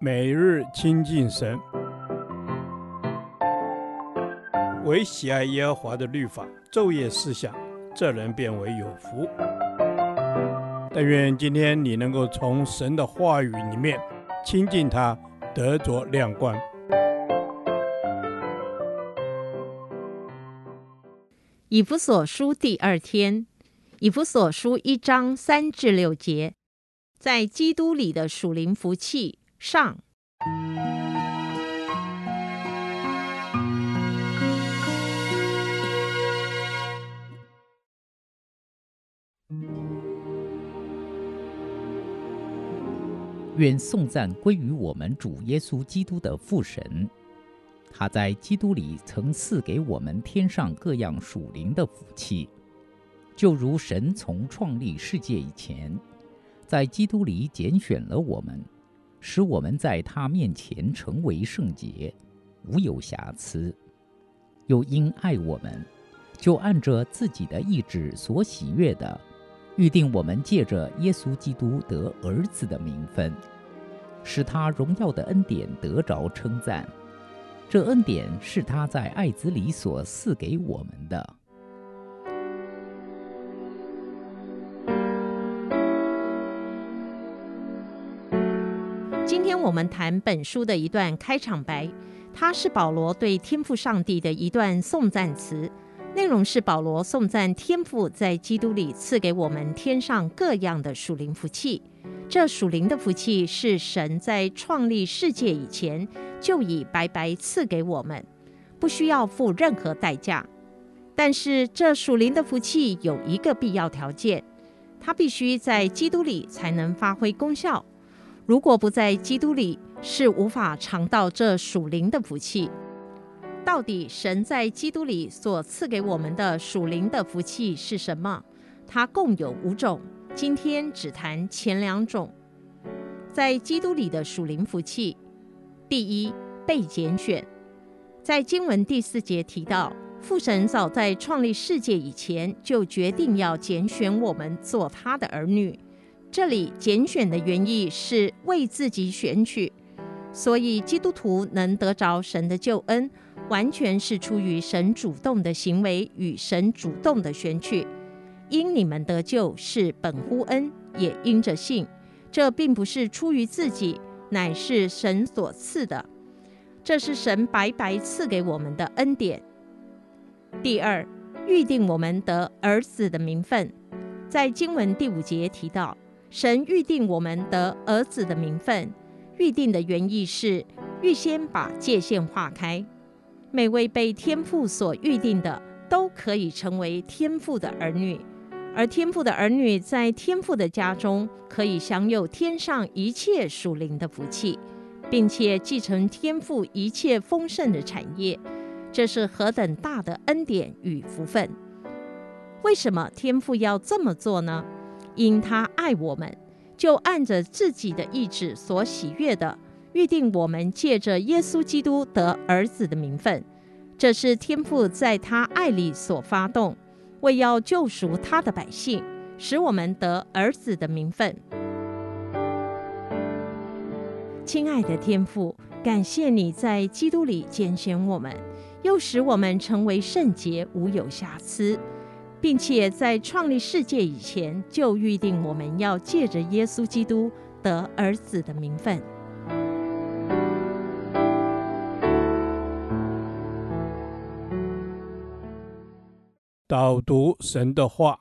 每日亲近神，唯喜爱耶和华的律法，昼夜思想，这人便为有福。但愿今天你能够从神的话语里面亲近他，得着亮光。以弗所书第二天，以弗所书一章三至六节，在基督里的属灵福气。上，愿颂赞归于我们主耶稣基督的父神，他在基督里曾赐给我们天上各样属灵的福气，就如神从创立世界以前，在基督里拣选了我们。使我们在他面前成为圣洁，无有瑕疵；又因爱我们，就按着自己的意志所喜悦的，预定我们借着耶稣基督得儿子的名分，使他荣耀的恩典得着称赞。这恩典是他在爱子里所赐给我们的。我们谈本书的一段开场白，它是保罗对天赋上帝的一段颂赞词，内容是保罗颂赞天赋在基督里赐给我们天上各样的属灵福气。这属灵的福气是神在创立世界以前就已白白赐给我们，不需要付任何代价。但是这属灵的福气有一个必要条件，它必须在基督里才能发挥功效。如果不在基督里，是无法尝到这属灵的福气。到底神在基督里所赐给我们的属灵的福气是什么？它共有五种，今天只谈前两种。在基督里的属灵福气，第一，被拣选。在经文第四节提到，父神早在创立世界以前，就决定要拣选我们做他的儿女。这里拣选的原意是为自己选取，所以基督徒能得着神的救恩，完全是出于神主动的行为与神主动的选取。因你们得救是本乎恩，也因着信。这并不是出于自己，乃是神所赐的。这是神白白赐给我们的恩典。第二，预定我们得儿子的名分，在经文第五节提到。神预定我们得儿子的名分，预定的原意是预先把界限划开。每位被天父所预定的，都可以成为天父的儿女，而天父的儿女在天父的家中，可以享有天上一切属灵的福气，并且继承天父一切丰盛的产业。这是何等大的恩典与福分！为什么天父要这么做呢？因他爱我们，就按着自己的意志所喜悦的，预定我们借着耶稣基督得儿子的名分。这是天父在他爱里所发动，为要救赎他的百姓，使我们得儿子的名分。亲爱的天父，感谢你在基督里拣选我们，又使我们成为圣洁，无有瑕疵。并且在创立世界以前，就预定我们要借着耶稣基督得儿子的名分。导读神的话，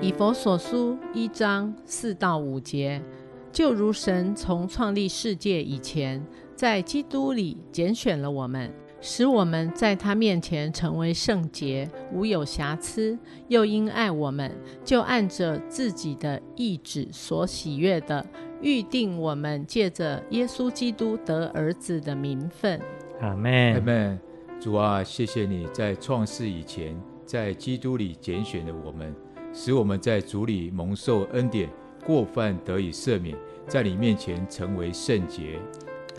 以佛所书一章四到五节，就如神从创立世界以前，在基督里拣选了我们。使我们在他面前成为圣洁，无有瑕疵；又因爱我们，就按着自己的意志所喜悦的，预定我们借着耶稣基督得儿子的名分。阿门。阿门。主啊，谢谢你在创世以前，在基督里拣选了我们，使我们在主里蒙受恩典，过犯得以赦免，在你面前成为圣洁。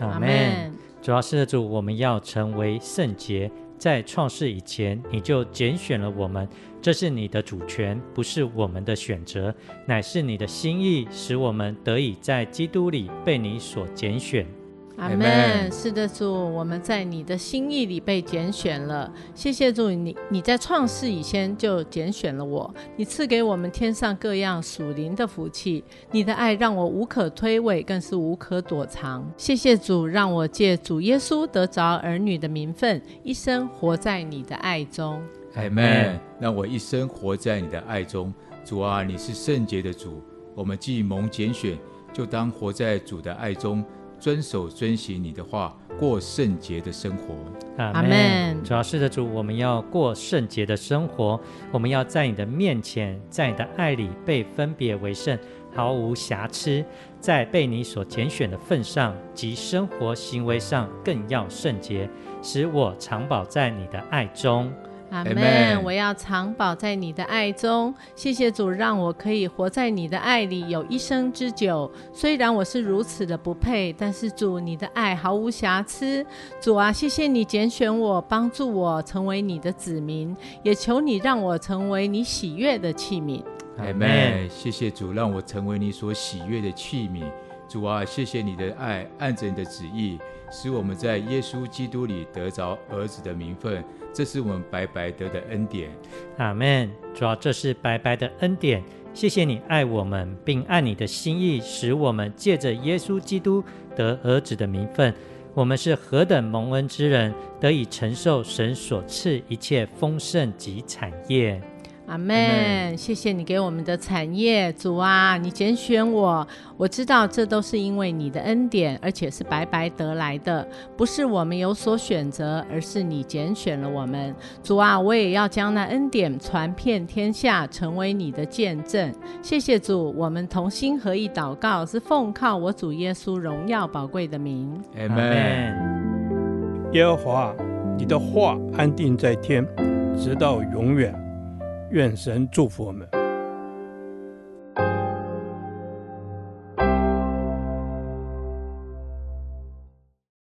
阿门。主要是主，我们要成为圣洁，在创世以前，你就拣选了我们，这是你的主权，不是我们的选择，乃是你的心意，使我们得以在基督里被你所拣选。阿门。是的，主，我们在你的心意里被拣选了。谢谢主，你你在创世以前就拣选了我，你赐给我们天上各样属灵的福气。你的爱让我无可推诿，更是无可躲藏。谢谢主，让我借主耶稣得着儿女的名分，一生活在你的爱中。阿门。让我一生活在你的爱中。主啊，你是圣洁的主，我们既蒙拣选，就当活在主的爱中。遵守、遵行你的话，过圣洁的生活。阿门。主要是的主，我们要过圣洁的生活。我们要在你的面前，在你的爱里被分别为圣，毫无瑕疵。在被你所拣选的份上及生活行为上，更要圣洁，使我常保在你的爱中。阿门！我要藏宝在你的爱中。谢谢主，让我可以活在你的爱里，有一生之久。虽然我是如此的不配，但是主，你的爱毫无瑕疵。主啊，谢谢你拣选我，帮助我成为你的子民，也求你让我成为你喜悦的器皿。阿门！谢谢主，让我成为你所喜悦的器皿。主啊，谢谢你的爱，按着你的旨意，使我们在耶稣基督里得着儿子的名分。这是我们白白得的恩典，阿门。主啊，这是白白的恩典。谢谢你爱我们，并按你的心意，使我们借着耶稣基督得儿子的名分。我们是何等蒙恩之人，得以承受神所赐一切丰盛及产业。阿门，谢谢你给我们的产业，主啊，你拣选我，我知道这都是因为你的恩典，而且是白白得来的，不是我们有所选择，而是你拣选了我们。主啊，我也要将那恩典传遍天下，成为你的见证。谢谢主，我们同心合意祷告，是奉靠我主耶稣荣耀宝贵的名。阿门。耶和华，你的话安定在天，直到永远。愿神祝福我们。